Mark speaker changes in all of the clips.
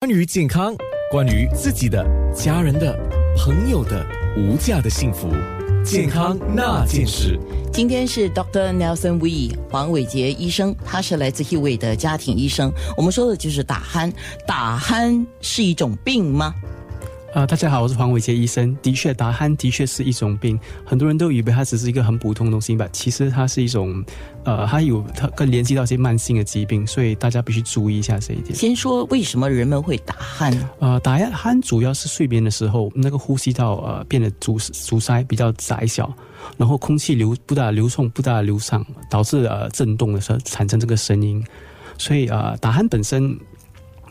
Speaker 1: 关于健康，关于自己的、家人的、朋友的无价的幸福，健康那件事。
Speaker 2: 今天是 Dr. Nelson We 黄伟杰医生，他是来自 h e w a y 的家庭医生。我们说的就是打鼾，打鼾是一种病吗？
Speaker 3: 啊，大家好，我是黄伟杰医生。的确，打鼾的确是一种病，很多人都以为它只是一个很普通的东西吧，其实它是一种，呃，它有它更联系到一些慢性的疾病，所以大家必须注意一下这一点。
Speaker 2: 先说为什么人们会打鼾？
Speaker 3: 呃，打鼾主要是睡眠的时候，那个呼吸道呃变得阻阻塞比较窄小，然后空气流不大流通，不大流畅，导致呃震动的时候产生这个声音，所以呃打鼾本身。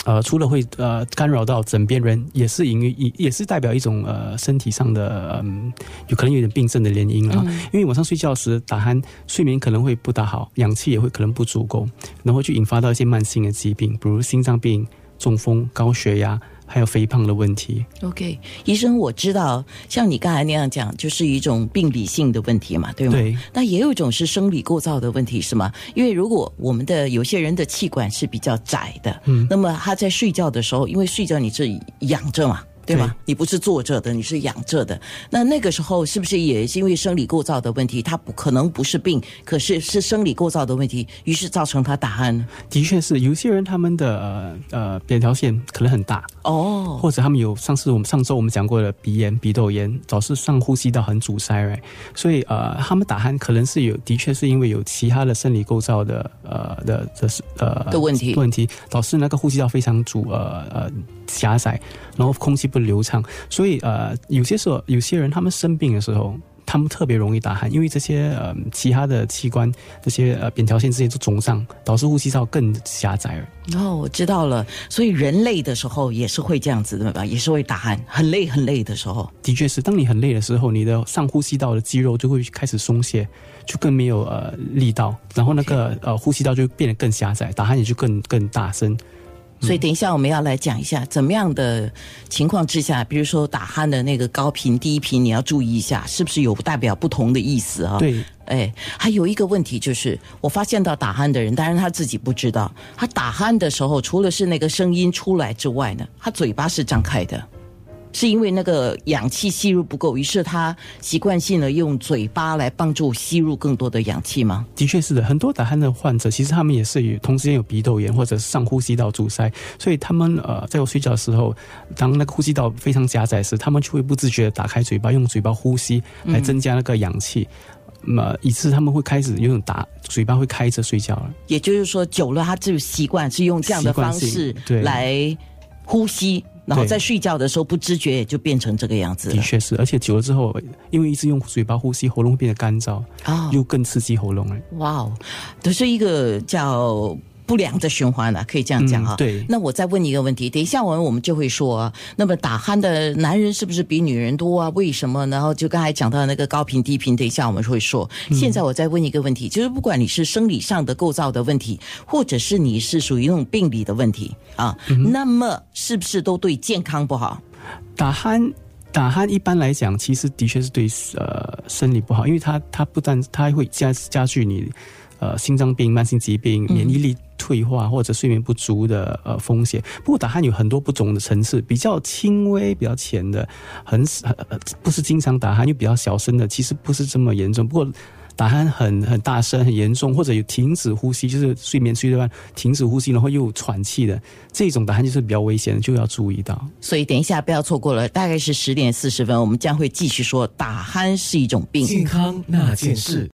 Speaker 3: 呃，除了会呃干扰到枕边人，也是因为也是代表一种呃身体上的嗯有可能有点病症的原因啊。因为晚上睡觉时打鼾，睡眠可能会不大好，氧气也会可能不足够，然后就引发到一些慢性的疾病，比如心脏病、中风、高血压。还有肥胖的问题。
Speaker 2: OK，医生，我知道，像你刚才那样讲，就是一种病理性的问题嘛，对吗？
Speaker 3: 对。
Speaker 2: 那也有一种是生理构造的问题，是吗？因为如果我们的有些人的气管是比较窄的，嗯，那么他在睡觉的时候，因为睡觉你是仰着嘛。对吗？你不是坐着的，你是仰着的。那那个时候是不是也是因为生理构造的问题？他不可能不是病，可是是生理构造的问题，于是造成他打鼾。
Speaker 3: 的确是，有些人他们的呃呃扁桃腺可能很大哦，或者他们有上次我们上周我们讲过的鼻炎、鼻窦炎，导致上呼吸道很阻塞，right？所以呃，他们打鼾可能是有，的确是因为有其他的生理构造的呃的这是呃
Speaker 2: 的问题
Speaker 3: 问题，导致那个呼吸道非常阻呃呃狭窄，然后空气不。不流畅，所以呃，有些时候有些人他们生病的时候，他们特别容易打鼾，因为这些呃其他的器官这些呃扁桃腺这些都肿胀，导致呼吸道更狭窄了。
Speaker 2: 哦，我知道了，所以人累的时候也是会这样子的吧？也是会打鼾，很累很累的时候。
Speaker 3: 的确是，当你很累的时候，你的上呼吸道的肌肉就会开始松懈，就更没有呃力道，然后那个呃呼吸道就变得更狭窄，打鼾也就更更大声。
Speaker 2: 所以等一下我们要来讲一下怎么样的情况之下，比如说打鼾的那个高频、低频，你要注意一下，是不是有代表不同的意思啊？
Speaker 3: 对，
Speaker 2: 哎，还有一个问题就是，我发现到打鼾的人，当然他自己不知道，他打鼾的时候，除了是那个声音出来之外呢，他嘴巴是张开的。是因为那个氧气吸入不够，于是他习惯性的用嘴巴来帮助吸入更多的氧气吗？
Speaker 3: 的确是的，很多打鼾的患者其实他们也是有同时间有鼻窦炎或者上呼吸道阻塞，所以他们呃在我睡觉的时候，当那个呼吸道非常狭窄时，他们就会不自觉的打开嘴巴，用嘴巴呼吸来增加那个氧气，那么以致他们会开始有种打嘴巴会开着睡觉了。
Speaker 2: 也就是说，久了他就习惯是用这样的方式来呼吸。然后在睡觉的时候不知觉也就变成这个样子。
Speaker 3: 的确是，而且久了之后，因为一直用嘴巴呼吸，喉咙会变得干燥啊，又更刺激喉咙了。
Speaker 2: 哇哦，都是一个叫。不良的循环了，可以这样讲哈。
Speaker 3: 对。
Speaker 2: 那我再问你一个问题，等一下我们我们就会说，那么打鼾的男人是不是比女人多啊？为什么？然后就刚才讲到那个高频低频，等一下我们会说。现在我再问一个问题，就是不管你是生理上的构造的问题，或者是你是属于那种病理的问题啊，那么是不是都对健康不好？
Speaker 3: 打鼾，打鼾一般来讲，其实的确是对呃生理不好，因为它它不但它会加加剧你呃心脏病、慢性疾病、免疫力。退化或者睡眠不足的呃风险，不过打鼾有很多不同的层次，比较轻微、比较浅的，很很不是经常打鼾又比较小声的，其实不是这么严重。不过打鼾很很大声、很严重，或者有停止呼吸，就是睡眠睡段停止呼吸，然后又喘气的这种打鼾就是比较危险的，就要注意到。
Speaker 2: 所以等一下不要错过了，大概是十点四十分，我们将会继续说打鼾是一种病，
Speaker 1: 健康那件事。